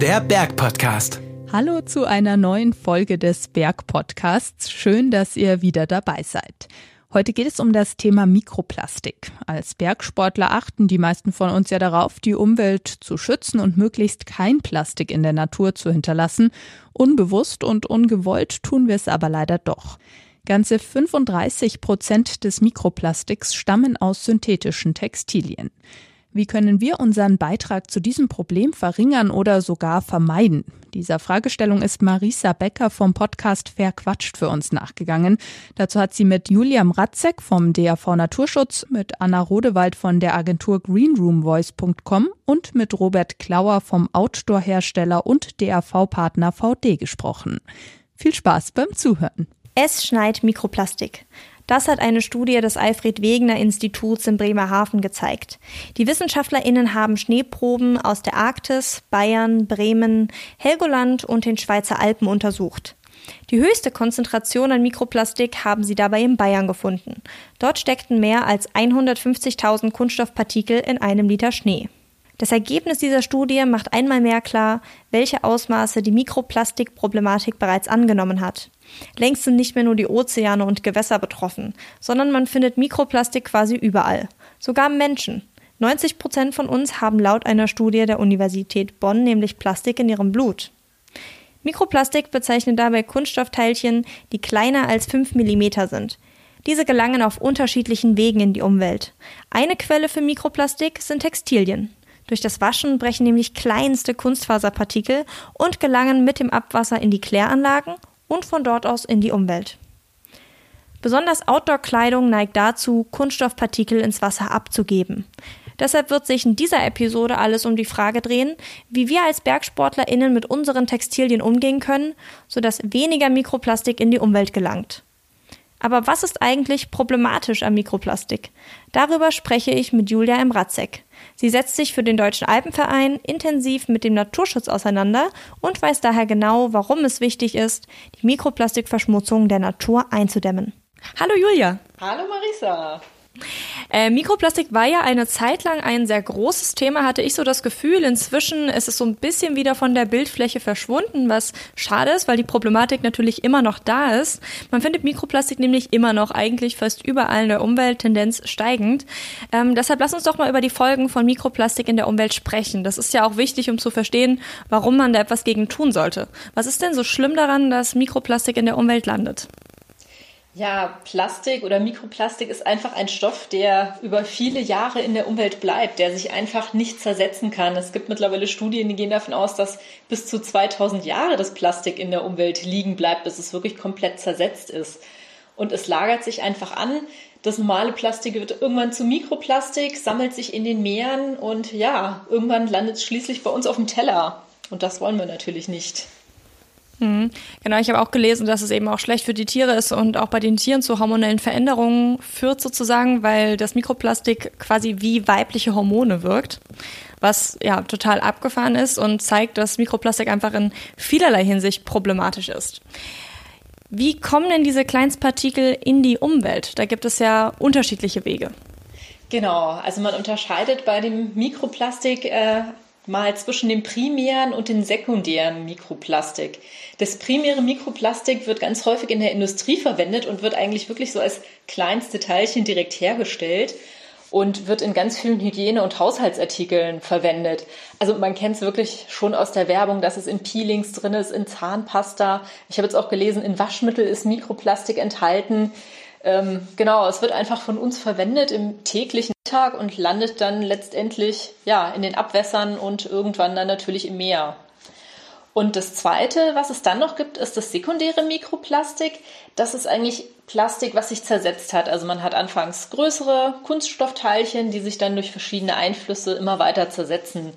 Der Berg-Podcast. Hallo zu einer neuen Folge des Berg-Podcasts. Schön, dass ihr wieder dabei seid. Heute geht es um das Thema Mikroplastik. Als Bergsportler achten die meisten von uns ja darauf, die Umwelt zu schützen und möglichst kein Plastik in der Natur zu hinterlassen. Unbewusst und ungewollt tun wir es aber leider doch. Ganze 35 Prozent des Mikroplastiks stammen aus synthetischen Textilien. Wie können wir unseren Beitrag zu diesem Problem verringern oder sogar vermeiden? Dieser Fragestellung ist Marisa Becker vom Podcast Verquatscht für uns nachgegangen. Dazu hat sie mit Julia Mratzek vom DAV Naturschutz, mit Anna Rodewald von der Agentur greenroomvoice.com und mit Robert Klauer vom Outdoor-Hersteller und DAV-Partner VD gesprochen. Viel Spaß beim Zuhören. Es schneit Mikroplastik. Das hat eine Studie des Alfred Wegener Instituts in Bremerhaven gezeigt. Die WissenschaftlerInnen haben Schneeproben aus der Arktis, Bayern, Bremen, Helgoland und den Schweizer Alpen untersucht. Die höchste Konzentration an Mikroplastik haben sie dabei in Bayern gefunden. Dort steckten mehr als 150.000 Kunststoffpartikel in einem Liter Schnee. Das Ergebnis dieser Studie macht einmal mehr klar, welche Ausmaße die Mikroplastikproblematik bereits angenommen hat. Längst sind nicht mehr nur die Ozeane und Gewässer betroffen, sondern man findet Mikroplastik quasi überall, sogar Menschen. 90 Prozent von uns haben laut einer Studie der Universität Bonn nämlich Plastik in ihrem Blut. Mikroplastik bezeichnet dabei Kunststoffteilchen, die kleiner als 5 mm sind. Diese gelangen auf unterschiedlichen Wegen in die Umwelt. Eine Quelle für Mikroplastik sind Textilien. Durch das Waschen brechen nämlich kleinste Kunstfaserpartikel und gelangen mit dem Abwasser in die Kläranlagen und von dort aus in die Umwelt. Besonders Outdoor-Kleidung neigt dazu, Kunststoffpartikel ins Wasser abzugeben. Deshalb wird sich in dieser Episode alles um die Frage drehen, wie wir als BergsportlerInnen mit unseren Textilien umgehen können, sodass weniger Mikroplastik in die Umwelt gelangt. Aber was ist eigentlich problematisch am Mikroplastik? Darüber spreche ich mit Julia Emratzek. Sie setzt sich für den Deutschen Alpenverein intensiv mit dem Naturschutz auseinander und weiß daher genau, warum es wichtig ist, die Mikroplastikverschmutzung der Natur einzudämmen. Hallo Julia. Hallo Marisa. Äh, Mikroplastik war ja eine Zeit lang ein sehr großes Thema, hatte ich so das Gefühl. Inzwischen ist es so ein bisschen wieder von der Bildfläche verschwunden, was schade ist, weil die Problematik natürlich immer noch da ist. Man findet Mikroplastik nämlich immer noch eigentlich fast überall in der Umwelt, Tendenz steigend. Ähm, deshalb lass uns doch mal über die Folgen von Mikroplastik in der Umwelt sprechen. Das ist ja auch wichtig, um zu verstehen, warum man da etwas gegen tun sollte. Was ist denn so schlimm daran, dass Mikroplastik in der Umwelt landet? Ja, Plastik oder Mikroplastik ist einfach ein Stoff, der über viele Jahre in der Umwelt bleibt, der sich einfach nicht zersetzen kann. Es gibt mittlerweile Studien, die gehen davon aus, dass bis zu 2000 Jahre das Plastik in der Umwelt liegen bleibt, bis es wirklich komplett zersetzt ist. Und es lagert sich einfach an. Das normale Plastik wird irgendwann zu Mikroplastik, sammelt sich in den Meeren und ja, irgendwann landet es schließlich bei uns auf dem Teller. Und das wollen wir natürlich nicht. Mhm. Genau, ich habe auch gelesen, dass es eben auch schlecht für die Tiere ist und auch bei den Tieren zu hormonellen Veränderungen führt sozusagen, weil das Mikroplastik quasi wie weibliche Hormone wirkt, was ja total abgefahren ist und zeigt, dass Mikroplastik einfach in vielerlei Hinsicht problematisch ist. Wie kommen denn diese Kleinstpartikel in die Umwelt? Da gibt es ja unterschiedliche Wege. Genau, also man unterscheidet bei dem Mikroplastik äh, mal zwischen dem primären und dem sekundären Mikroplastik. Das primäre Mikroplastik wird ganz häufig in der Industrie verwendet und wird eigentlich wirklich so als kleinste Teilchen direkt hergestellt und wird in ganz vielen Hygiene- und Haushaltsartikeln verwendet. Also man kennt es wirklich schon aus der Werbung, dass es in Peelings drin ist, in Zahnpasta. Ich habe jetzt auch gelesen, in Waschmittel ist Mikroplastik enthalten. Ähm, genau, es wird einfach von uns verwendet im täglichen Tag und landet dann letztendlich ja in den Abwässern und irgendwann dann natürlich im Meer. Und das Zweite, was es dann noch gibt, ist das sekundäre Mikroplastik. Das ist eigentlich Plastik, was sich zersetzt hat. Also man hat anfangs größere Kunststoffteilchen, die sich dann durch verschiedene Einflüsse immer weiter zersetzen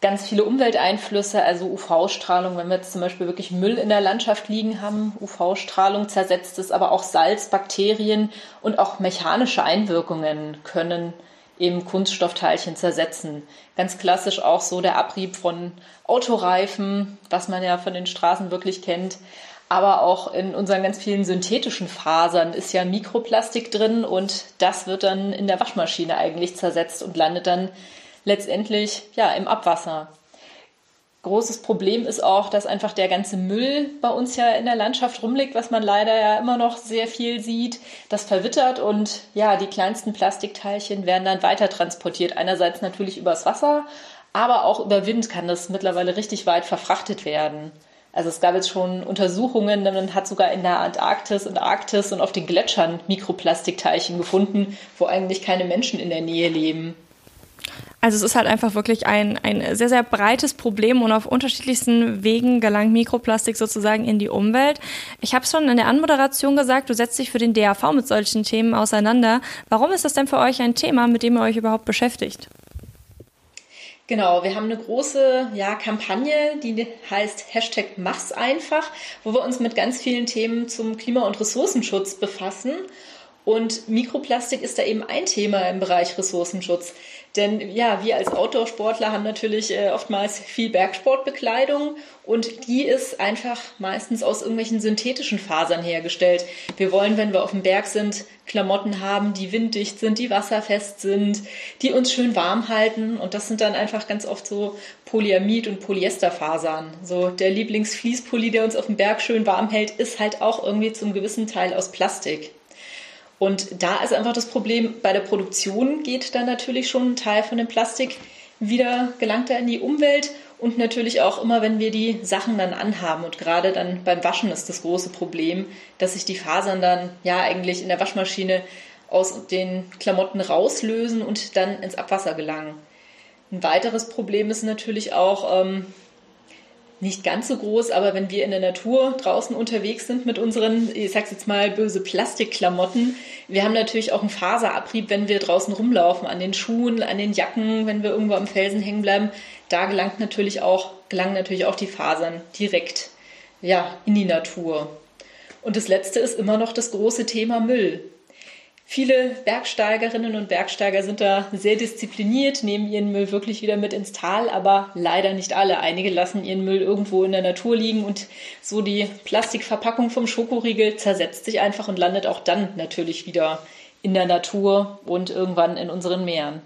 ganz viele Umwelteinflüsse, also UV-Strahlung, wenn wir jetzt zum Beispiel wirklich Müll in der Landschaft liegen haben, UV-Strahlung zersetzt es, aber auch Salz, Bakterien und auch mechanische Einwirkungen können eben Kunststoffteilchen zersetzen. Ganz klassisch auch so der Abrieb von Autoreifen, was man ja von den Straßen wirklich kennt. Aber auch in unseren ganz vielen synthetischen Fasern ist ja Mikroplastik drin und das wird dann in der Waschmaschine eigentlich zersetzt und landet dann letztendlich ja im Abwasser. Großes Problem ist auch, dass einfach der ganze Müll bei uns ja in der Landschaft rumliegt, was man leider ja immer noch sehr viel sieht. Das verwittert und ja, die kleinsten Plastikteilchen werden dann weiter transportiert. Einerseits natürlich übers Wasser, aber auch über Wind kann das mittlerweile richtig weit verfrachtet werden. Also es gab jetzt schon Untersuchungen, man hat sogar in der Antarktis und Arktis und auf den Gletschern Mikroplastikteilchen gefunden, wo eigentlich keine Menschen in der Nähe leben. Also es ist halt einfach wirklich ein, ein sehr, sehr breites Problem und auf unterschiedlichsten Wegen gelangt Mikroplastik sozusagen in die Umwelt. Ich habe es schon in der Anmoderation gesagt, du setzt dich für den DAV mit solchen Themen auseinander. Warum ist das denn für euch ein Thema, mit dem ihr euch überhaupt beschäftigt? Genau, wir haben eine große ja, Kampagne, die heißt Hashtag Mach's einfach, wo wir uns mit ganz vielen Themen zum Klima- und Ressourcenschutz befassen. Und Mikroplastik ist da eben ein Thema im Bereich Ressourcenschutz. Denn ja, wir als Outdoor-Sportler haben natürlich äh, oftmals viel Bergsportbekleidung und die ist einfach meistens aus irgendwelchen synthetischen Fasern hergestellt. Wir wollen, wenn wir auf dem Berg sind, Klamotten haben, die winddicht sind, die wasserfest sind, die uns schön warm halten und das sind dann einfach ganz oft so Polyamid- und Polyesterfasern. So der Lieblingsfließpulli, der uns auf dem Berg schön warm hält, ist halt auch irgendwie zum gewissen Teil aus Plastik. Und da ist einfach das Problem, bei der Produktion geht dann natürlich schon ein Teil von dem Plastik wieder, gelangt er in die Umwelt und natürlich auch immer, wenn wir die Sachen dann anhaben. Und gerade dann beim Waschen ist das große Problem, dass sich die Fasern dann ja eigentlich in der Waschmaschine aus den Klamotten rauslösen und dann ins Abwasser gelangen. Ein weiteres Problem ist natürlich auch, ähm, nicht ganz so groß, aber wenn wir in der Natur draußen unterwegs sind mit unseren, ich sag's jetzt mal, böse Plastikklamotten, wir haben natürlich auch einen Faserabrieb, wenn wir draußen rumlaufen, an den Schuhen, an den Jacken, wenn wir irgendwo am Felsen hängen bleiben. Da gelangt natürlich auch, gelangen natürlich auch die Fasern direkt, ja, in die Natur. Und das letzte ist immer noch das große Thema Müll. Viele Bergsteigerinnen und Bergsteiger sind da sehr diszipliniert, nehmen ihren Müll wirklich wieder mit ins Tal, aber leider nicht alle. Einige lassen ihren Müll irgendwo in der Natur liegen und so die Plastikverpackung vom Schokoriegel zersetzt sich einfach und landet auch dann natürlich wieder in der Natur und irgendwann in unseren Meeren.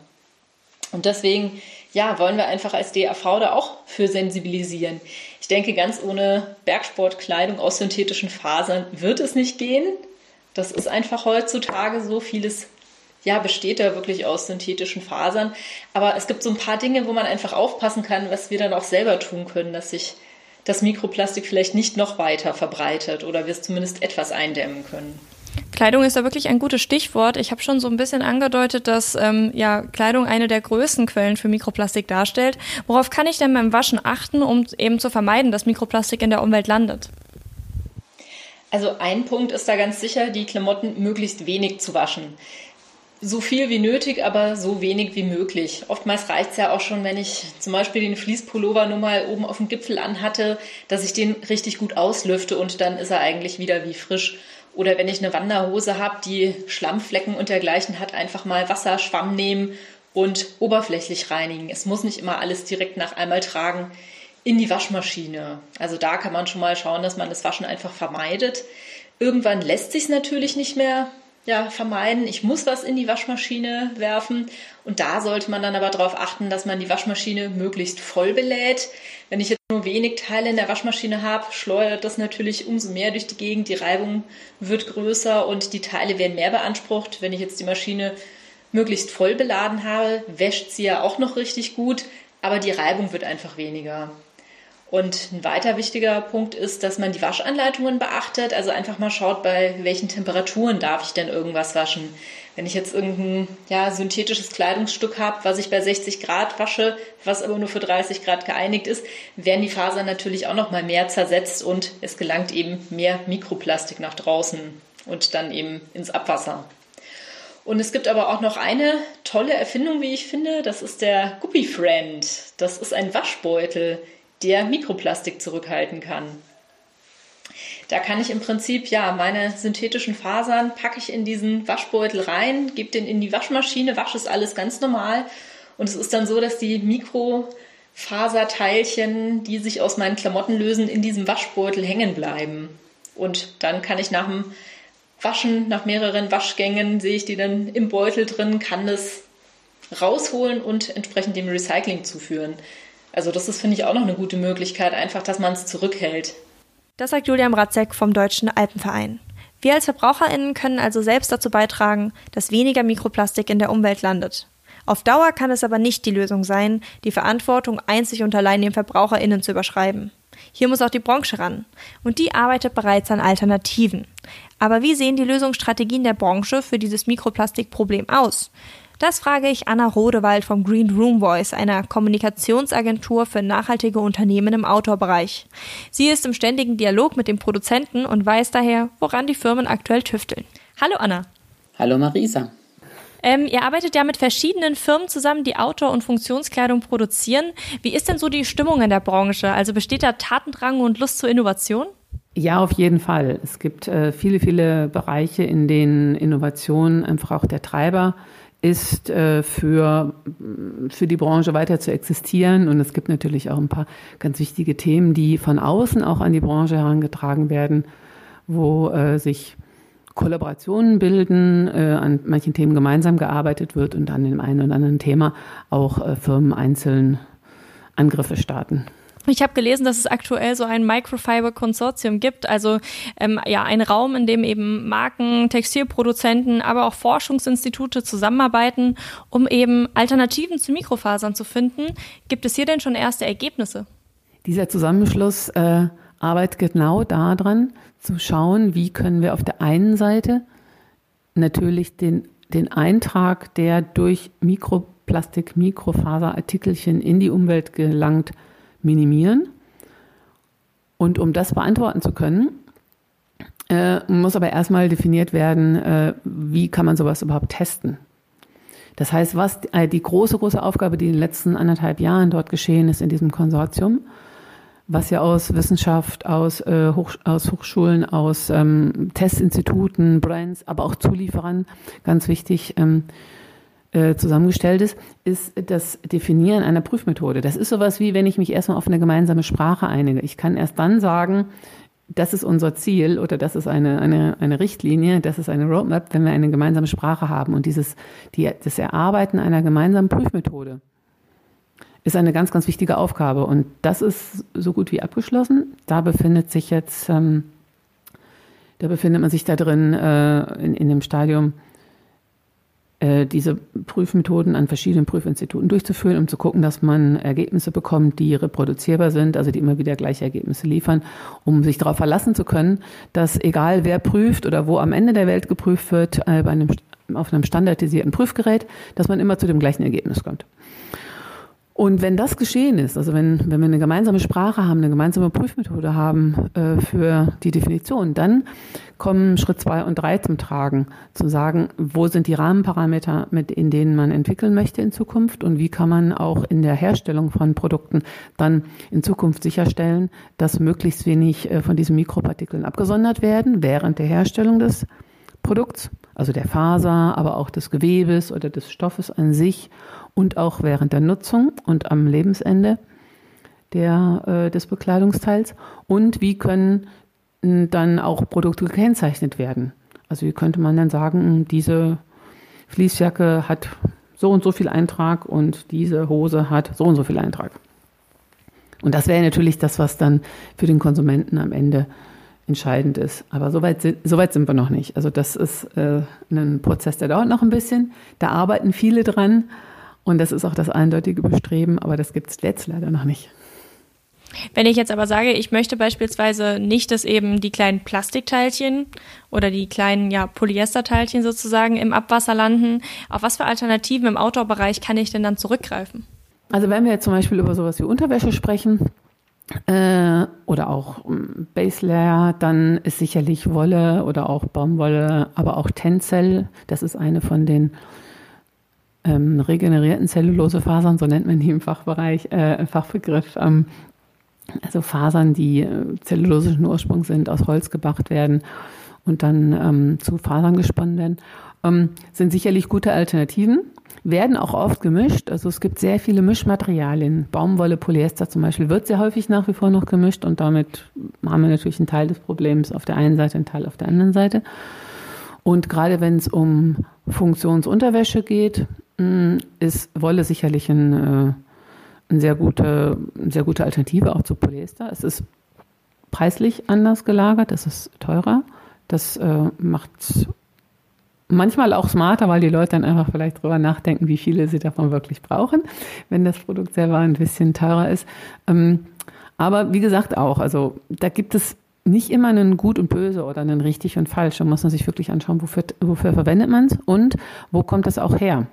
Und deswegen, ja, wollen wir einfach als DAV da auch für sensibilisieren. Ich denke, ganz ohne Bergsportkleidung aus synthetischen Fasern wird es nicht gehen. Das ist einfach heutzutage so vieles ja, besteht da wirklich aus synthetischen Fasern. Aber es gibt so ein paar Dinge, wo man einfach aufpassen kann, was wir dann auch selber tun können, dass sich das Mikroplastik vielleicht nicht noch weiter verbreitet oder wir es zumindest etwas eindämmen können. Kleidung ist da wirklich ein gutes Stichwort. Ich habe schon so ein bisschen angedeutet, dass ähm, ja, Kleidung eine der größten Quellen für Mikroplastik darstellt. Worauf kann ich denn beim Waschen achten, um eben zu vermeiden, dass Mikroplastik in der Umwelt landet? Also ein Punkt ist da ganz sicher, die Klamotten möglichst wenig zu waschen. So viel wie nötig, aber so wenig wie möglich. Oftmals reicht es ja auch schon, wenn ich zum Beispiel den Fließpullover nur mal oben auf dem Gipfel anhatte, dass ich den richtig gut auslüfte und dann ist er eigentlich wieder wie frisch. Oder wenn ich eine Wanderhose habe, die Schlammflecken und dergleichen hat, einfach mal Wasser, Schwamm nehmen und oberflächlich reinigen. Es muss nicht immer alles direkt nach einmal tragen in die Waschmaschine. Also da kann man schon mal schauen, dass man das Waschen einfach vermeidet. Irgendwann lässt sich es natürlich nicht mehr ja, vermeiden. Ich muss was in die Waschmaschine werfen. Und da sollte man dann aber darauf achten, dass man die Waschmaschine möglichst voll belädt. Wenn ich jetzt nur wenig Teile in der Waschmaschine habe, schleudert das natürlich umso mehr durch die Gegend. Die Reibung wird größer und die Teile werden mehr beansprucht. Wenn ich jetzt die Maschine möglichst voll beladen habe, wäscht sie ja auch noch richtig gut, aber die Reibung wird einfach weniger. Und ein weiter wichtiger Punkt ist, dass man die Waschanleitungen beachtet, also einfach mal schaut, bei welchen Temperaturen darf ich denn irgendwas waschen. Wenn ich jetzt irgendein ja, synthetisches Kleidungsstück habe, was ich bei 60 Grad wasche, was aber nur für 30 Grad geeinigt ist, werden die Fasern natürlich auch noch mal mehr zersetzt und es gelangt eben mehr Mikroplastik nach draußen und dann eben ins Abwasser. Und es gibt aber auch noch eine tolle Erfindung, wie ich finde, das ist der Guppy Friend. Das ist ein Waschbeutel der Mikroplastik zurückhalten kann. Da kann ich im Prinzip ja meine synthetischen Fasern packe ich in diesen Waschbeutel rein, gebe den in die Waschmaschine, wasche es alles ganz normal und es ist dann so, dass die Mikrofaserteilchen, die sich aus meinen Klamotten lösen, in diesem Waschbeutel hängen bleiben. Und dann kann ich nach dem Waschen, nach mehreren Waschgängen, sehe ich die dann im Beutel drin, kann das rausholen und entsprechend dem Recycling zuführen. Also das ist, finde ich, auch noch eine gute Möglichkeit, einfach, dass man es zurückhält. Das sagt Julian Bratzek vom Deutschen Alpenverein. Wir als VerbraucherInnen können also selbst dazu beitragen, dass weniger Mikroplastik in der Umwelt landet. Auf Dauer kann es aber nicht die Lösung sein, die Verantwortung einzig und allein den VerbraucherInnen zu überschreiben. Hier muss auch die Branche ran. Und die arbeitet bereits an Alternativen. Aber wie sehen die Lösungsstrategien der Branche für dieses Mikroplastikproblem aus? Das frage ich Anna Rodewald vom Green Room Voice, einer Kommunikationsagentur für nachhaltige Unternehmen im Outdoor-Bereich. Sie ist im ständigen Dialog mit den Produzenten und weiß daher, woran die Firmen aktuell tüfteln. Hallo Anna. Hallo Marisa. Ähm, ihr arbeitet ja mit verschiedenen Firmen zusammen, die Outdoor- und Funktionskleidung produzieren. Wie ist denn so die Stimmung in der Branche? Also besteht da Tatendrang und Lust zur Innovation? Ja, auf jeden Fall. Es gibt äh, viele, viele Bereiche, in denen Innovation einfach auch der Treiber ist, äh, für, für die Branche weiter zu existieren. Und es gibt natürlich auch ein paar ganz wichtige Themen, die von außen auch an die Branche herangetragen werden, wo äh, sich Kollaborationen bilden, äh, an manchen Themen gemeinsam gearbeitet wird und an dem einen oder anderen Thema auch äh, Firmen einzeln Angriffe starten. Ich habe gelesen, dass es aktuell so ein Microfiber-Konsortium gibt, also ähm, ja ein Raum, in dem eben Marken, Textilproduzenten, aber auch Forschungsinstitute zusammenarbeiten, um eben Alternativen zu Mikrofasern zu finden. Gibt es hier denn schon erste Ergebnisse? Dieser Zusammenschluss äh, arbeitet genau daran, zu schauen, wie können wir auf der einen Seite natürlich den, den Eintrag, der durch Mikroplastik, Mikrofaserartikelchen in die Umwelt gelangt, minimieren. Und um das beantworten zu können, äh, muss aber erstmal definiert werden, äh, wie kann man sowas überhaupt testen. Das heißt, was äh, die große, große Aufgabe, die in den letzten anderthalb Jahren dort geschehen ist in diesem Konsortium, was ja aus Wissenschaft, aus, äh, Hoch, aus Hochschulen, aus ähm, Testinstituten, Brands, aber auch Zulieferern, ganz wichtig, ähm, äh, zusammengestellt ist, ist das Definieren einer Prüfmethode. Das ist sowas wie, wenn ich mich erstmal auf eine gemeinsame Sprache einige. Ich kann erst dann sagen, das ist unser Ziel oder das ist eine, eine, eine Richtlinie, das ist eine Roadmap, wenn wir eine gemeinsame Sprache haben. Und dieses, die, das Erarbeiten einer gemeinsamen Prüfmethode ist eine ganz, ganz wichtige Aufgabe. Und das ist so gut wie abgeschlossen. Da befindet sich jetzt, ähm, da befindet man sich da drin äh, in, in dem Stadium, äh, diese Prüfmethoden an verschiedenen Prüfinstituten durchzuführen, um zu gucken, dass man Ergebnisse bekommt, die reproduzierbar sind, also die immer wieder gleiche Ergebnisse liefern, um sich darauf verlassen zu können, dass egal wer prüft oder wo am Ende der Welt geprüft wird, äh, bei einem, auf einem standardisierten Prüfgerät, dass man immer zu dem gleichen Ergebnis kommt. Und wenn das geschehen ist, also wenn, wenn wir eine gemeinsame Sprache haben, eine gemeinsame Prüfmethode haben äh, für die Definition, dann kommen Schritt zwei und drei zum Tragen, zu sagen, wo sind die Rahmenparameter, mit in denen man entwickeln möchte in Zukunft und wie kann man auch in der Herstellung von Produkten dann in Zukunft sicherstellen, dass möglichst wenig äh, von diesen Mikropartikeln abgesondert werden während der Herstellung des Produkts, also der Faser, aber auch des Gewebes oder des Stoffes an sich und auch während der Nutzung und am Lebensende der, äh, des Bekleidungsteils und wie können dann auch Produkte gekennzeichnet werden. Also wie könnte man dann sagen, diese Fließjacke hat so und so viel Eintrag und diese Hose hat so und so viel Eintrag. Und das wäre natürlich das, was dann für den Konsumenten am Ende entscheidend ist. Aber so weit, so weit sind wir noch nicht. Also das ist äh, ein Prozess, der dauert noch ein bisschen. Da arbeiten viele dran. Und das ist auch das eindeutige Bestreben, aber das gibt es jetzt leider noch nicht. Wenn ich jetzt aber sage, ich möchte beispielsweise nicht, dass eben die kleinen Plastikteilchen oder die kleinen ja, Polyesterteilchen sozusagen im Abwasser landen, auf was für Alternativen im Outdoor-Bereich kann ich denn dann zurückgreifen? Also wenn wir jetzt zum Beispiel über sowas wie Unterwäsche sprechen äh, oder auch ähm, Base Layer, dann ist sicherlich Wolle oder auch Baumwolle, aber auch Tencel, das ist eine von den ähm, regenerierten Zellulosefasern, so nennt man die im Fachbereich, äh, Fachbegriff. Ähm, also Fasern, die äh, zellulosischen Ursprungs sind, aus Holz gebracht werden und dann ähm, zu Fasern gesponnen werden, ähm, sind sicherlich gute Alternativen. Werden auch oft gemischt. Also es gibt sehr viele Mischmaterialien. Baumwolle, Polyester zum Beispiel wird sehr häufig nach wie vor noch gemischt und damit haben wir natürlich einen Teil des Problems auf der einen Seite, einen Teil auf der anderen Seite. Und gerade wenn es um Funktionsunterwäsche geht, mm, ist Wolle sicherlich ein, äh, eine sehr gute, eine sehr gute Alternative auch zu Polyester. Es ist preislich anders gelagert, es ist teurer. Das äh, macht manchmal auch smarter, weil die Leute dann einfach vielleicht drüber nachdenken, wie viele sie davon wirklich brauchen, wenn das Produkt selber ein bisschen teurer ist. Ähm, aber wie gesagt auch, also da gibt es nicht immer einen gut und böse oder einen richtig und falsch. Da muss man sich wirklich anschauen, wofür, wofür verwendet man es und wo kommt das auch her.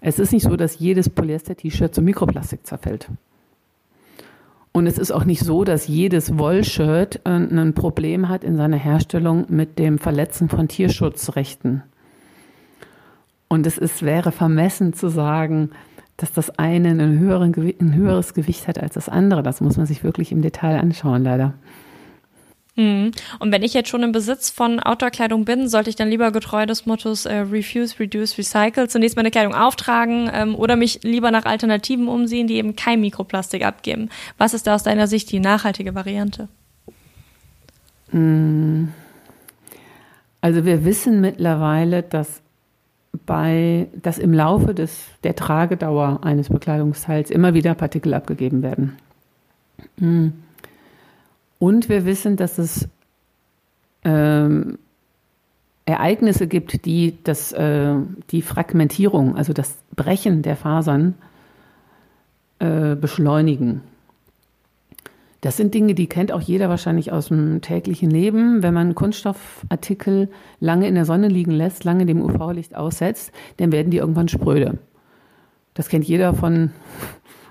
Es ist nicht so, dass jedes Polyester-T-Shirt zu Mikroplastik zerfällt. Und es ist auch nicht so, dass jedes Wollshirt äh, ein Problem hat in seiner Herstellung mit dem Verletzen von Tierschutzrechten. Und es ist, wäre vermessen zu sagen, dass das eine ein, höheren, ein höheres Gewicht hat als das andere. Das muss man sich wirklich im Detail anschauen, leider. Mhm. Und wenn ich jetzt schon im Besitz von Outdoor-Kleidung bin, sollte ich dann lieber getreu des Mottos äh, Refuse, Reduce, Recycle zunächst meine Kleidung auftragen ähm, oder mich lieber nach Alternativen umsehen, die eben kein Mikroplastik abgeben. Was ist da aus deiner Sicht die nachhaltige Variante? Mhm. Also wir wissen mittlerweile, dass bei, dass im Laufe des, der Tragedauer eines Bekleidungsteils immer wieder Partikel abgegeben werden. Mhm. Und wir wissen, dass es ähm, Ereignisse gibt, die das, äh, die Fragmentierung, also das Brechen der Fasern äh, beschleunigen. Das sind Dinge, die kennt auch jeder wahrscheinlich aus dem täglichen Leben. Wenn man Kunststoffartikel lange in der Sonne liegen lässt, lange dem UV-Licht aussetzt, dann werden die irgendwann spröde. Das kennt jeder von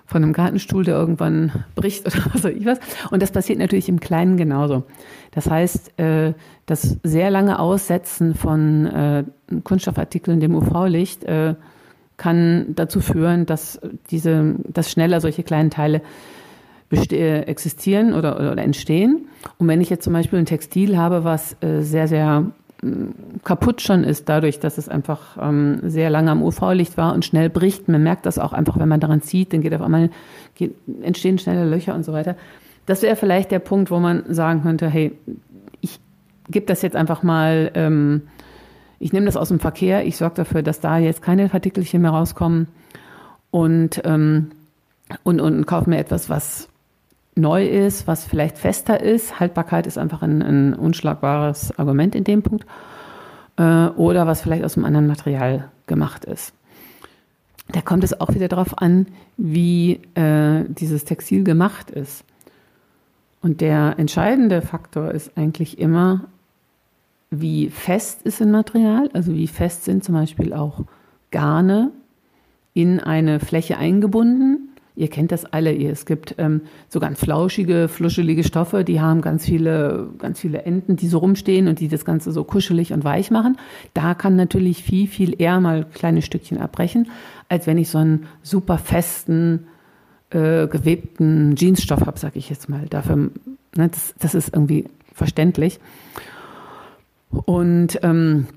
von einem Gartenstuhl, der irgendwann bricht oder was weiß ich was. Und das passiert natürlich im Kleinen genauso. Das heißt, äh, das sehr lange Aussetzen von äh, Kunststoffartikeln dem UV-Licht äh, kann dazu führen, dass diese, dass schneller solche kleinen Teile existieren oder, oder entstehen. Und wenn ich jetzt zum Beispiel ein Textil habe, was sehr, sehr kaputt schon ist, dadurch, dass es einfach ähm, sehr lange am UV-Licht war und schnell bricht. Man merkt das auch einfach, wenn man daran zieht, dann geht auf einmal, geht, entstehen schnelle Löcher und so weiter. Das wäre vielleicht der Punkt, wo man sagen könnte, hey, ich gebe das jetzt einfach mal, ähm, ich nehme das aus dem Verkehr, ich sorge dafür, dass da jetzt keine Partikelchen mehr rauskommen und, ähm, und, und kaufe mir etwas, was neu ist, was vielleicht fester ist. Haltbarkeit ist einfach ein, ein unschlagbares Argument in dem Punkt. Äh, oder was vielleicht aus einem anderen Material gemacht ist. Da kommt es auch wieder darauf an, wie äh, dieses Textil gemacht ist. Und der entscheidende Faktor ist eigentlich immer, wie fest ist ein Material, also wie fest sind zum Beispiel auch Garne in eine Fläche eingebunden Ihr kennt das alle. Es gibt ähm, so ganz flauschige, fluschelige Stoffe, die haben ganz viele, ganz viele Enden, die so rumstehen und die das Ganze so kuschelig und weich machen. Da kann natürlich viel, viel eher mal kleine Stückchen abbrechen, als wenn ich so einen super festen, äh, gewebten Jeansstoff habe, sag ich jetzt mal. Dafür, ne, das, das ist irgendwie verständlich. Und ähm,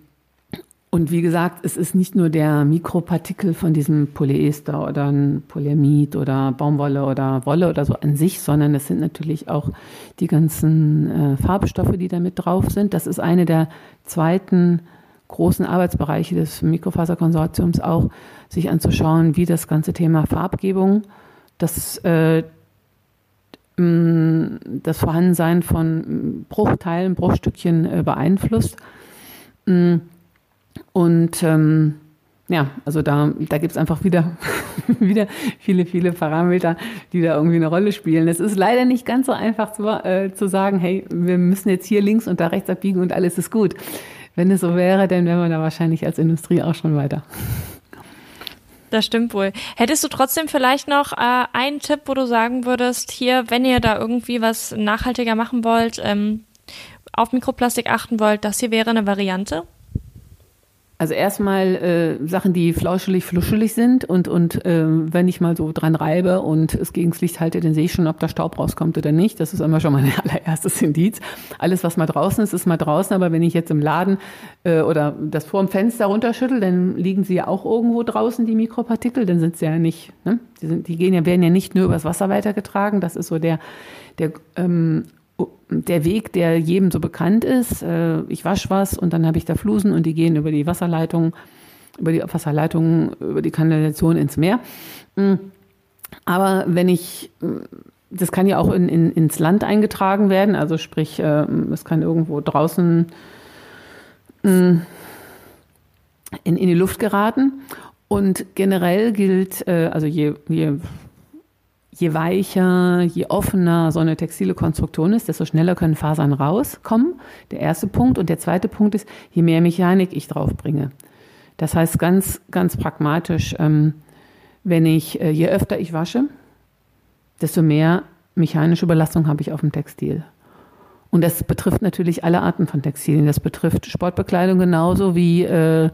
und wie gesagt, es ist nicht nur der Mikropartikel von diesem Polyester oder Polyamid oder Baumwolle oder Wolle oder so an sich, sondern es sind natürlich auch die ganzen äh, Farbstoffe, die da mit drauf sind. Das ist eine der zweiten großen Arbeitsbereiche des Mikrofaserkonsortiums auch, sich anzuschauen, wie das ganze Thema Farbgebung, das, äh, das Vorhandensein von Bruchteilen, Bruchstückchen äh, beeinflusst. Und ähm, ja, also da, da gibt es einfach wieder, wieder viele, viele Parameter, die da irgendwie eine Rolle spielen. Es ist leider nicht ganz so einfach zu, äh, zu sagen, hey, wir müssen jetzt hier links und da rechts abbiegen und alles ist gut. Wenn es so wäre, dann wären wir da wahrscheinlich als Industrie auch schon weiter. Das stimmt wohl. Hättest du trotzdem vielleicht noch äh, einen Tipp, wo du sagen würdest, hier, wenn ihr da irgendwie was nachhaltiger machen wollt, ähm, auf Mikroplastik achten wollt, das hier wäre eine Variante? Also erstmal äh, Sachen, die flauschelig, fluschelig sind und, und äh, wenn ich mal so dran reibe und es gegen das Licht halte, dann sehe ich schon, ob da Staub rauskommt oder nicht. Das ist immer schon mein allererstes Indiz. Alles, was mal draußen ist, ist mal draußen, aber wenn ich jetzt im Laden äh, oder das vor dem Fenster runterschüttel, dann liegen sie ja auch irgendwo draußen, die Mikropartikel, dann sind sie ja nicht, ne? die, sind, die gehen ja, werden ja nicht nur übers Wasser weitergetragen. Das ist so der, der ähm, der Weg, der jedem so bekannt ist. Äh, ich wasche was und dann habe ich da Flusen und die gehen über die Wasserleitung, über die Wasserleitung, über die Kanalisation ins Meer. Mm. Aber wenn ich, das kann ja auch in, in, ins Land eingetragen werden, also sprich, äh, es kann irgendwo draußen mm, in, in die Luft geraten. Und generell gilt, äh, also je, je je weicher, je offener so eine textile Konstruktion ist, desto schneller können Fasern rauskommen. Der erste Punkt. Und der zweite Punkt ist, je mehr Mechanik ich drauf bringe. Das heißt ganz, ganz pragmatisch, ähm, wenn ich, äh, je öfter ich wasche, desto mehr mechanische Überlastung habe ich auf dem Textil. Und das betrifft natürlich alle Arten von Textilien. Das betrifft Sportbekleidung genauso wie, äh,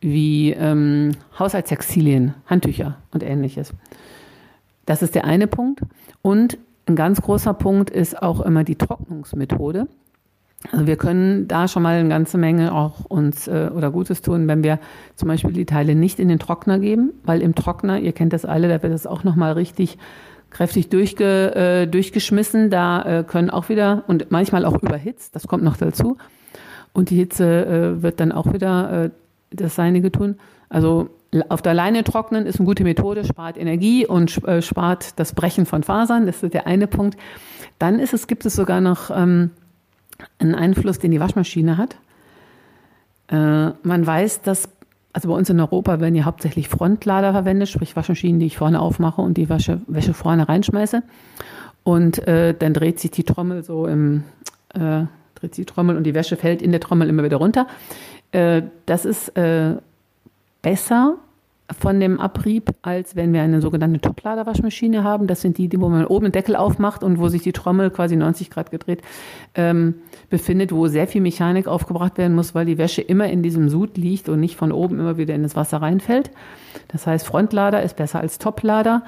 wie ähm, Haushaltstextilien, Handtücher und ähnliches. Das ist der eine Punkt. Und ein ganz großer Punkt ist auch immer die Trocknungsmethode. Also wir können da schon mal eine ganze Menge auch uns äh, oder Gutes tun, wenn wir zum Beispiel die Teile nicht in den Trockner geben, weil im Trockner, ihr kennt das alle, da wird es auch nochmal richtig kräftig durchge, äh, durchgeschmissen. Da äh, können auch wieder und manchmal auch überhitzt, das kommt noch dazu. Und die Hitze äh, wird dann auch wieder äh, das Seinige tun. Also auf der Leine trocknen ist eine gute Methode, spart Energie und äh, spart das Brechen von Fasern. Das ist der eine Punkt. Dann ist es, gibt es sogar noch ähm, einen Einfluss, den die Waschmaschine hat. Äh, man weiß, dass, also bei uns in Europa werden ja hauptsächlich Frontlader verwendet, sprich Waschmaschinen, die ich vorne aufmache und die Wäsche, Wäsche vorne reinschmeiße. Und äh, dann dreht sich die Trommel so im, äh, dreht sich die Trommel und die Wäsche fällt in der Trommel immer wieder runter. Äh, das ist besser von dem Abrieb, als wenn wir eine sogenannte Toplader-Waschmaschine haben. Das sind die, wo man oben den Deckel aufmacht und wo sich die Trommel quasi 90 Grad gedreht ähm, befindet, wo sehr viel Mechanik aufgebracht werden muss, weil die Wäsche immer in diesem Sud liegt und nicht von oben immer wieder in das Wasser reinfällt. Das heißt, Frontlader ist besser als Toplader.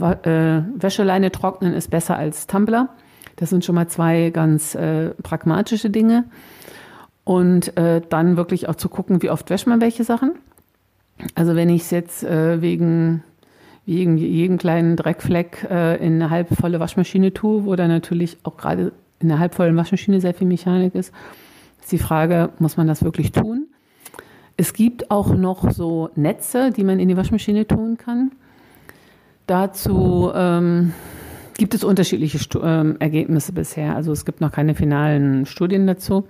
Äh, Wäscheleine trocknen ist besser als Tumbler. Das sind schon mal zwei ganz äh, pragmatische Dinge. Und äh, dann wirklich auch zu gucken, wie oft wäscht man welche Sachen. Also wenn ich es jetzt äh, wegen, jedem kleinen Dreckfleck äh, in eine halbvolle Waschmaschine tue, wo dann natürlich auch gerade in einer halbvollen Waschmaschine sehr viel Mechanik ist, ist die Frage, muss man das wirklich tun? Es gibt auch noch so Netze, die man in die Waschmaschine tun kann. Dazu ähm, gibt es unterschiedliche Stu ähm, Ergebnisse bisher. Also es gibt noch keine finalen Studien dazu.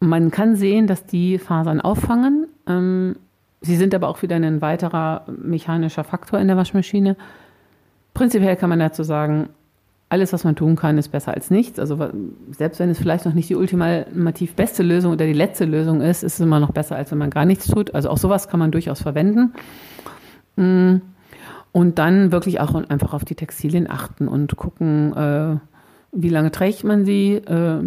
Man kann sehen, dass die Fasern auffangen. Ähm, Sie sind aber auch wieder ein weiterer mechanischer Faktor in der Waschmaschine. Prinzipiell kann man dazu sagen, alles, was man tun kann, ist besser als nichts. Also selbst wenn es vielleicht noch nicht die ultimativ beste Lösung oder die letzte Lösung ist, ist es immer noch besser, als wenn man gar nichts tut. Also auch sowas kann man durchaus verwenden. Mm. Und dann wirklich auch einfach auf die Textilien achten und gucken, äh, wie lange trägt man sie, äh,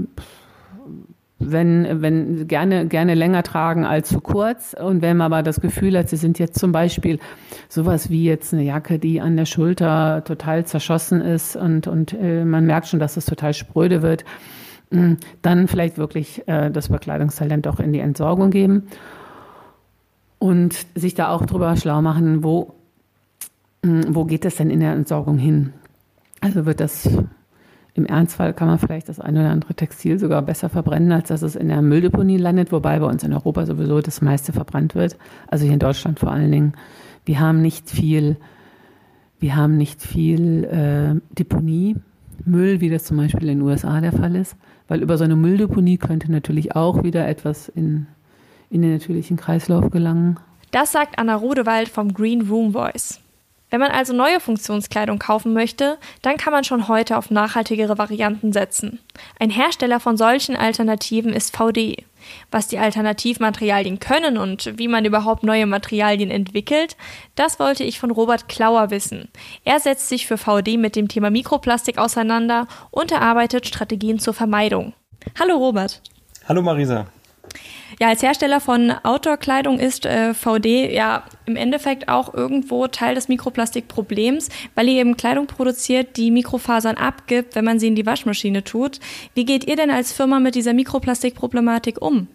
wenn, wenn gerne, gerne länger tragen als zu kurz. Und wenn man aber das Gefühl hat, sie sind jetzt zum Beispiel sowas wie jetzt eine Jacke, die an der Schulter total zerschossen ist und, und äh, man merkt schon, dass es total spröde wird, mm, dann vielleicht wirklich äh, das Bekleidungstalent auch in die Entsorgung geben und sich da auch drüber schlau machen, wo, mh, wo geht es denn in der Entsorgung hin? Also wird das im Ernstfall kann man vielleicht das eine oder andere Textil sogar besser verbrennen, als dass es in der Mülldeponie landet, wobei bei uns in Europa sowieso das meiste verbrannt wird. Also hier in Deutschland vor allen Dingen. Wir haben nicht viel, wir haben nicht viel äh, Deponiemüll, wie das zum Beispiel in den USA der Fall ist, weil über so eine Mülldeponie könnte natürlich auch wieder etwas in, in den natürlichen Kreislauf gelangen. Das sagt Anna Rodewald vom Green Room Voice. Wenn man also neue Funktionskleidung kaufen möchte, dann kann man schon heute auf nachhaltigere Varianten setzen. Ein Hersteller von solchen Alternativen ist VD. Was die Alternativmaterialien können und wie man überhaupt neue Materialien entwickelt, das wollte ich von Robert Klauer wissen. Er setzt sich für VD mit dem Thema Mikroplastik auseinander und erarbeitet Strategien zur Vermeidung. Hallo Robert. Hallo Marisa. Ja, als Hersteller von Outdoor-Kleidung ist äh, VD ja im Endeffekt auch irgendwo Teil des Mikroplastikproblems, weil ihr eben Kleidung produziert, die Mikrofasern abgibt, wenn man sie in die Waschmaschine tut. Wie geht ihr denn als Firma mit dieser Mikroplastikproblematik um?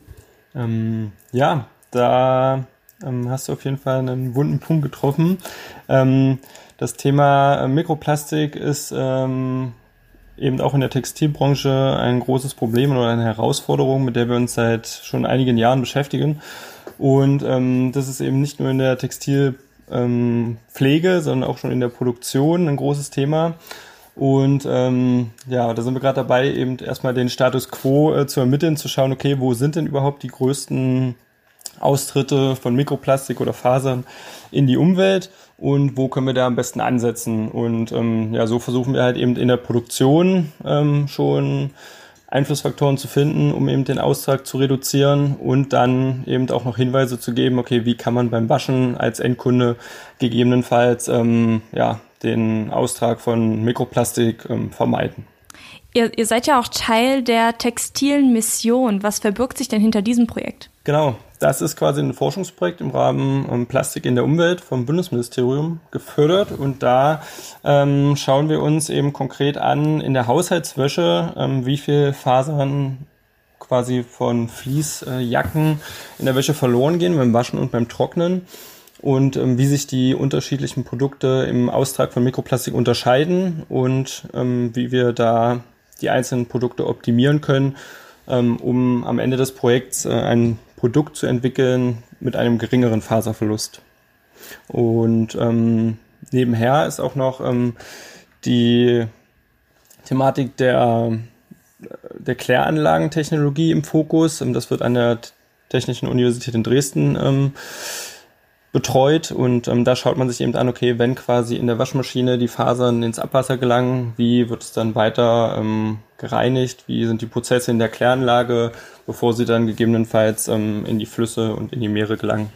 Ähm, ja, da ähm, hast du auf jeden Fall einen wunden Punkt getroffen. Ähm, das Thema äh, Mikroplastik ist ähm, eben auch in der Textilbranche ein großes Problem oder eine Herausforderung, mit der wir uns seit schon einigen Jahren beschäftigen. Und ähm, das ist eben nicht nur in der Textilpflege, ähm, sondern auch schon in der Produktion ein großes Thema. Und ähm, ja, da sind wir gerade dabei, eben erstmal den Status quo äh, zu ermitteln, zu schauen, okay, wo sind denn überhaupt die größten Austritte von Mikroplastik oder Fasern in die Umwelt und wo können wir da am besten ansetzen. Und ähm, ja, so versuchen wir halt eben in der Produktion ähm, schon Einflussfaktoren zu finden, um eben den Austrag zu reduzieren und dann eben auch noch Hinweise zu geben, okay, wie kann man beim Waschen als Endkunde gegebenenfalls ähm, ja, den Austrag von Mikroplastik ähm, vermeiden. Ihr, ihr seid ja auch Teil der textilen Mission. Was verbirgt sich denn hinter diesem Projekt? Genau, das ist quasi ein Forschungsprojekt im Rahmen um Plastik in der Umwelt vom Bundesministerium gefördert und da ähm, schauen wir uns eben konkret an in der Haushaltswäsche, ähm, wie viel Fasern quasi von Fließjacken in der Wäsche verloren gehen beim Waschen und beim Trocknen und ähm, wie sich die unterschiedlichen Produkte im Austrag von Mikroplastik unterscheiden und ähm, wie wir da die einzelnen Produkte optimieren können, ähm, um am Ende des Projekts äh, ein Produkt zu entwickeln mit einem geringeren Faserverlust. Und ähm, nebenher ist auch noch ähm, die Thematik der, der Kläranlagentechnologie im Fokus. Ähm, das wird an der Technischen Universität in Dresden ähm, betreut und ähm, da schaut man sich eben an, okay, wenn quasi in der Waschmaschine die Fasern ins Abwasser gelangen, wie wird es dann weiter ähm, gereinigt, wie sind die Prozesse in der Kläranlage, bevor sie dann gegebenenfalls ähm, in die Flüsse und in die Meere gelangen.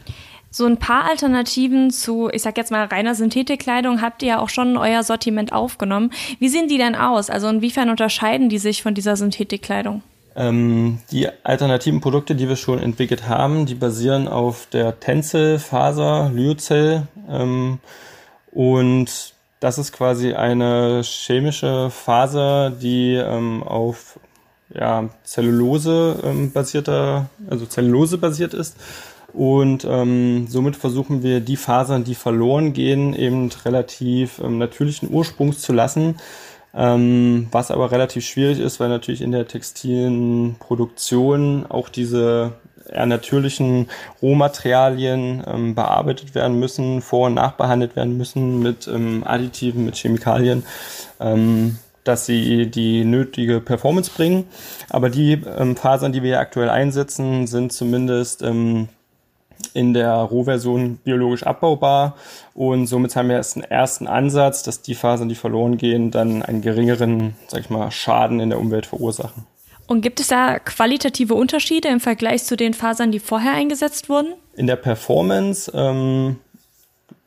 So ein paar Alternativen zu, ich sag jetzt mal, reiner Synthetikkleidung habt ihr ja auch schon in euer Sortiment aufgenommen. Wie sehen die denn aus? Also inwiefern unterscheiden die sich von dieser Synthetikkleidung? Ähm, die alternativen Produkte, die wir schon entwickelt haben, die basieren auf der Tencel-Faser, Lyocell. Ähm, und das ist quasi eine chemische Faser, die ähm, auf ja, Zellulose ähm, basierter, also Zellulose basiert ist. Und ähm, somit versuchen wir die Fasern, die verloren gehen, eben relativ ähm, natürlichen Ursprungs zu lassen ähm, was aber relativ schwierig ist, weil natürlich in der textilen Produktion auch diese eher natürlichen Rohmaterialien ähm, bearbeitet werden müssen, vor- und nachbehandelt werden müssen mit ähm, Additiven, mit Chemikalien, ähm, dass sie die nötige Performance bringen. Aber die ähm, Fasern, die wir aktuell einsetzen, sind zumindest ähm, in der Rohversion biologisch abbaubar und somit haben wir erst einen ersten Ansatz, dass die Fasern, die verloren gehen, dann einen geringeren, sag ich mal, Schaden in der Umwelt verursachen. Und gibt es da qualitative Unterschiede im Vergleich zu den Fasern, die vorher eingesetzt wurden? In der Performance ähm,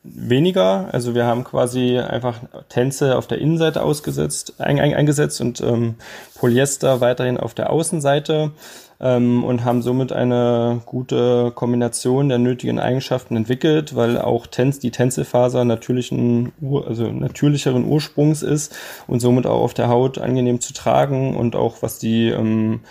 weniger. Also wir haben quasi einfach Tänze auf der Innenseite ausgesetzt, ein, ein, eingesetzt und ähm, Polyester weiterhin auf der Außenseite ähm, und haben somit eine gute Kombination der nötigen Eigenschaften entwickelt, weil auch Tens, die Tänzelfaser natürlichen, also natürlicheren Ursprungs ist und somit auch auf der Haut angenehm zu tragen und auch was die ähm,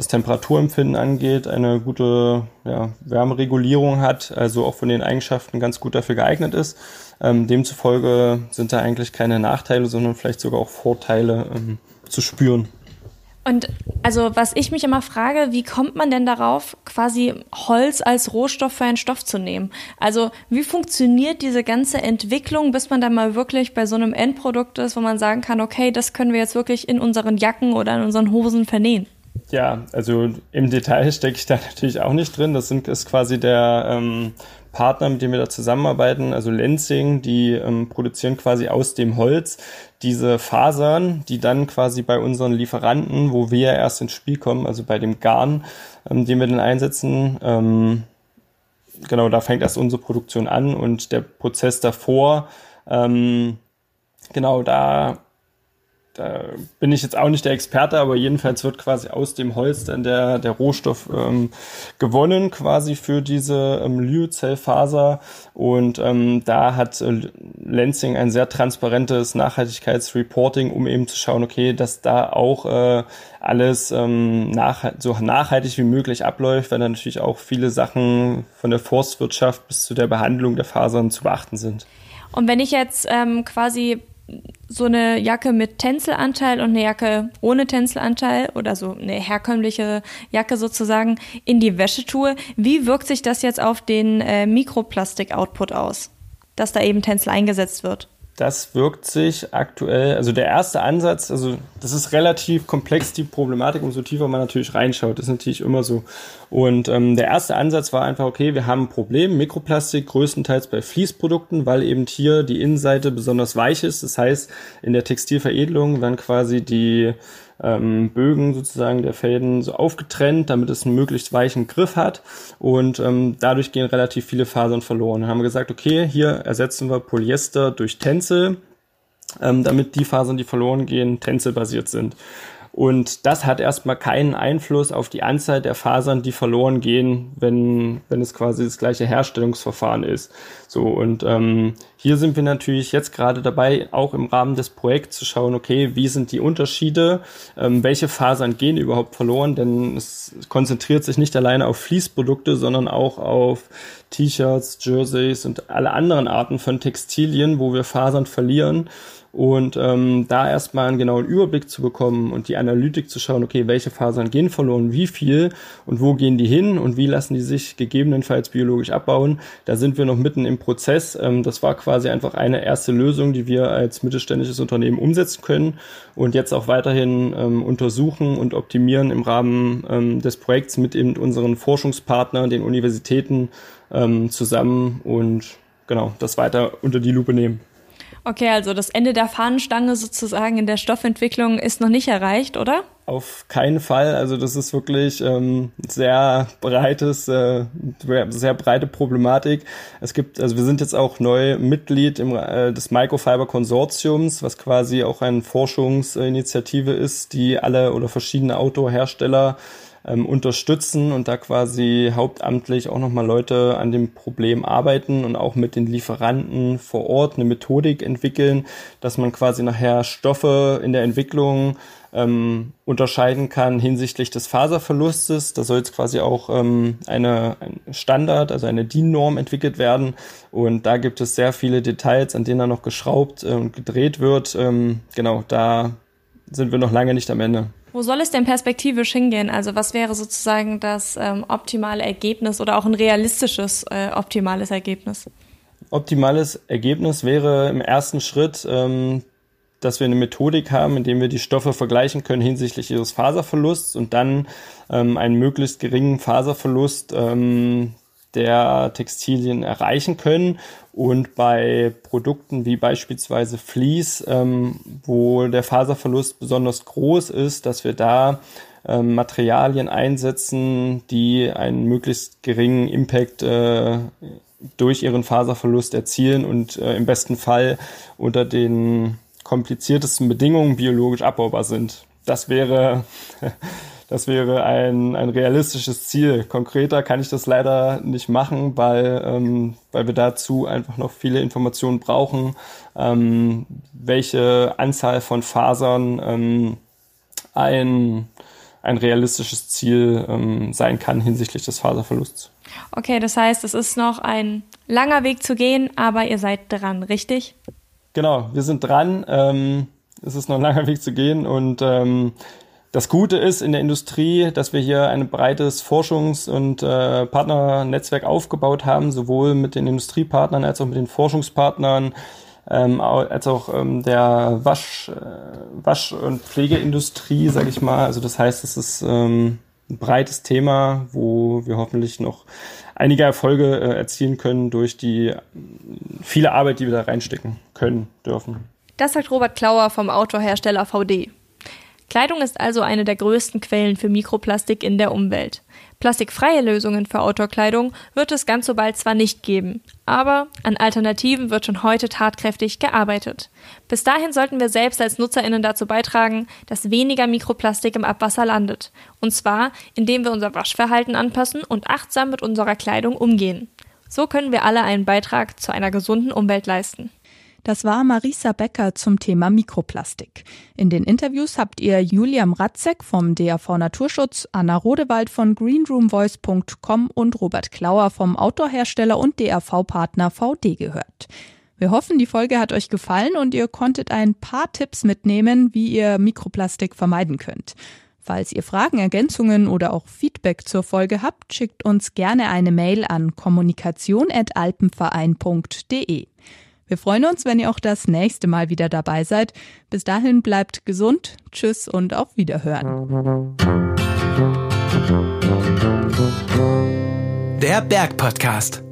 das Temperaturempfinden angeht, eine gute ja, Wärmeregulierung hat, also auch von den Eigenschaften ganz gut dafür geeignet ist. Ähm, demzufolge sind da eigentlich keine Nachteile, sondern vielleicht sogar auch Vorteile ähm, zu spüren. Und also was ich mich immer frage, wie kommt man denn darauf, quasi Holz als Rohstoff für einen Stoff zu nehmen? Also wie funktioniert diese ganze Entwicklung, bis man dann mal wirklich bei so einem Endprodukt ist, wo man sagen kann, okay, das können wir jetzt wirklich in unseren Jacken oder in unseren Hosen vernähen? Ja, also im Detail stecke ich da natürlich auch nicht drin. Das sind, ist quasi der ähm, Partner, mit dem wir da zusammenarbeiten, also Lenzing, die ähm, produzieren quasi aus dem Holz diese Fasern, die dann quasi bei unseren Lieferanten, wo wir erst ins Spiel kommen, also bei dem Garn, ähm, den wir dann einsetzen, ähm, genau, da fängt erst unsere Produktion an und der Prozess davor, ähm, genau, da da bin ich jetzt auch nicht der Experte, aber jedenfalls wird quasi aus dem Holz dann der, der Rohstoff ähm, gewonnen, quasi für diese ähm, Lyocellfaser. Und ähm, da hat äh, Lenzing ein sehr transparentes Nachhaltigkeitsreporting, um eben zu schauen, okay, dass da auch äh, alles ähm, nach, so nachhaltig wie möglich abläuft, weil dann natürlich auch viele Sachen von der Forstwirtschaft bis zu der Behandlung der Fasern zu beachten sind. Und wenn ich jetzt ähm, quasi so eine Jacke mit Tänzelanteil und eine Jacke ohne Tänzelanteil oder so eine herkömmliche Jacke sozusagen in die Wäsche tue, wie wirkt sich das jetzt auf den äh, Mikroplastik-Output aus, dass da eben Tänzel eingesetzt wird? Das wirkt sich aktuell, also der erste Ansatz, also das ist relativ komplex, die Problematik, umso tiefer man natürlich reinschaut, das ist natürlich immer so. Und ähm, der erste Ansatz war einfach, okay, wir haben ein Problem, Mikroplastik größtenteils bei Fließprodukten, weil eben hier die Innenseite besonders weich ist. Das heißt, in der Textilveredelung werden quasi die ähm, Bögen sozusagen der Fäden so aufgetrennt, damit es einen möglichst weichen Griff hat und ähm, dadurch gehen relativ viele Fasern verloren. Dann haben wir gesagt, okay, hier ersetzen wir Polyester durch Tencel, ähm, damit die Fasern, die verloren gehen, Tencel-basiert sind. Und das hat erstmal keinen Einfluss auf die Anzahl der Fasern, die verloren gehen, wenn, wenn es quasi das gleiche Herstellungsverfahren ist. So, und ähm, hier sind wir natürlich jetzt gerade dabei, auch im Rahmen des Projekts zu schauen, okay, wie sind die Unterschiede, ähm, welche Fasern gehen überhaupt verloren, denn es konzentriert sich nicht alleine auf Fließprodukte, sondern auch auf T-Shirts, Jerseys und alle anderen Arten von Textilien, wo wir Fasern verlieren. Und ähm, da erstmal einen genauen Überblick zu bekommen und die Analytik zu schauen, okay, welche Fasern gehen verloren, wie viel und wo gehen die hin und wie lassen die sich gegebenenfalls biologisch abbauen, da sind wir noch mitten im Prozess. Ähm, das war quasi einfach eine erste Lösung, die wir als mittelständisches Unternehmen umsetzen können und jetzt auch weiterhin ähm, untersuchen und optimieren im Rahmen ähm, des Projekts mit eben unseren Forschungspartnern, den Universitäten zusammen und genau das weiter unter die Lupe nehmen. Okay, also das Ende der Fahnenstange sozusagen in der Stoffentwicklung ist noch nicht erreicht, oder? Auf keinen Fall. Also das ist wirklich ähm, sehr breites, äh, sehr breite Problematik. Es gibt, also wir sind jetzt auch neu Mitglied im, äh, des Microfiber Konsortiums, was quasi auch eine Forschungsinitiative ist, die alle oder verschiedene Autohersteller ähm, unterstützen und da quasi hauptamtlich auch nochmal Leute an dem Problem arbeiten und auch mit den Lieferanten vor Ort eine Methodik entwickeln, dass man quasi nachher Stoffe in der Entwicklung ähm, unterscheiden kann hinsichtlich des Faserverlustes. Da soll jetzt quasi auch ähm, eine, ein Standard, also eine DIN-Norm entwickelt werden. Und da gibt es sehr viele Details, an denen da noch geschraubt äh, und gedreht wird. Ähm, genau, da sind wir noch lange nicht am Ende. Wo soll es denn perspektivisch hingehen? Also was wäre sozusagen das ähm, optimale Ergebnis oder auch ein realistisches äh, optimales Ergebnis? Optimales Ergebnis wäre im ersten Schritt, ähm, dass wir eine Methodik haben, in der wir die Stoffe vergleichen können hinsichtlich ihres Faserverlusts und dann ähm, einen möglichst geringen Faserverlust ähm, der Textilien erreichen können. Und bei Produkten wie beispielsweise Vlies, ähm, wo der Faserverlust besonders groß ist, dass wir da ähm, Materialien einsetzen, die einen möglichst geringen Impact äh, durch ihren Faserverlust erzielen und äh, im besten Fall unter den kompliziertesten Bedingungen biologisch abbaubar sind. Das wäre Das wäre ein, ein realistisches Ziel. Konkreter kann ich das leider nicht machen, weil, ähm, weil wir dazu einfach noch viele Informationen brauchen, ähm, welche Anzahl von Fasern ähm, ein, ein realistisches Ziel ähm, sein kann hinsichtlich des Faserverlusts. Okay, das heißt, es ist noch ein langer Weg zu gehen, aber ihr seid dran, richtig? Genau, wir sind dran. Ähm, es ist noch ein langer Weg zu gehen und ähm, das Gute ist in der Industrie, dass wir hier ein breites Forschungs- und äh, Partnernetzwerk aufgebaut haben, sowohl mit den Industriepartnern als auch mit den Forschungspartnern, ähm, als auch ähm, der Wasch, äh, Wasch- und Pflegeindustrie, sage ich mal. Also das heißt, es ist ähm, ein breites Thema, wo wir hoffentlich noch einige Erfolge äh, erzielen können durch die viele Arbeit, die wir da reinstecken können dürfen. Das sagt Robert Klauer vom Autohersteller VD. Kleidung ist also eine der größten Quellen für Mikroplastik in der Umwelt. Plastikfreie Lösungen für Outdoor-Kleidung wird es ganz so bald zwar nicht geben, aber an Alternativen wird schon heute tatkräftig gearbeitet. Bis dahin sollten wir selbst als NutzerInnen dazu beitragen, dass weniger Mikroplastik im Abwasser landet. Und zwar, indem wir unser Waschverhalten anpassen und achtsam mit unserer Kleidung umgehen. So können wir alle einen Beitrag zu einer gesunden Umwelt leisten. Das war Marisa Becker zum Thema Mikroplastik. In den Interviews habt ihr Julia Mratzek vom DAV Naturschutz, Anna Rodewald von greenroomvoice.com und Robert Klauer vom Outdoor-Hersteller und DAV-Partner VD gehört. Wir hoffen, die Folge hat euch gefallen und ihr konntet ein paar Tipps mitnehmen, wie ihr Mikroplastik vermeiden könnt. Falls ihr Fragen, Ergänzungen oder auch Feedback zur Folge habt, schickt uns gerne eine Mail an kommunikation.alpenverein.de. Wir freuen uns, wenn ihr auch das nächste Mal wieder dabei seid. Bis dahin bleibt gesund. Tschüss und auf Wiederhören. Der Berg Podcast.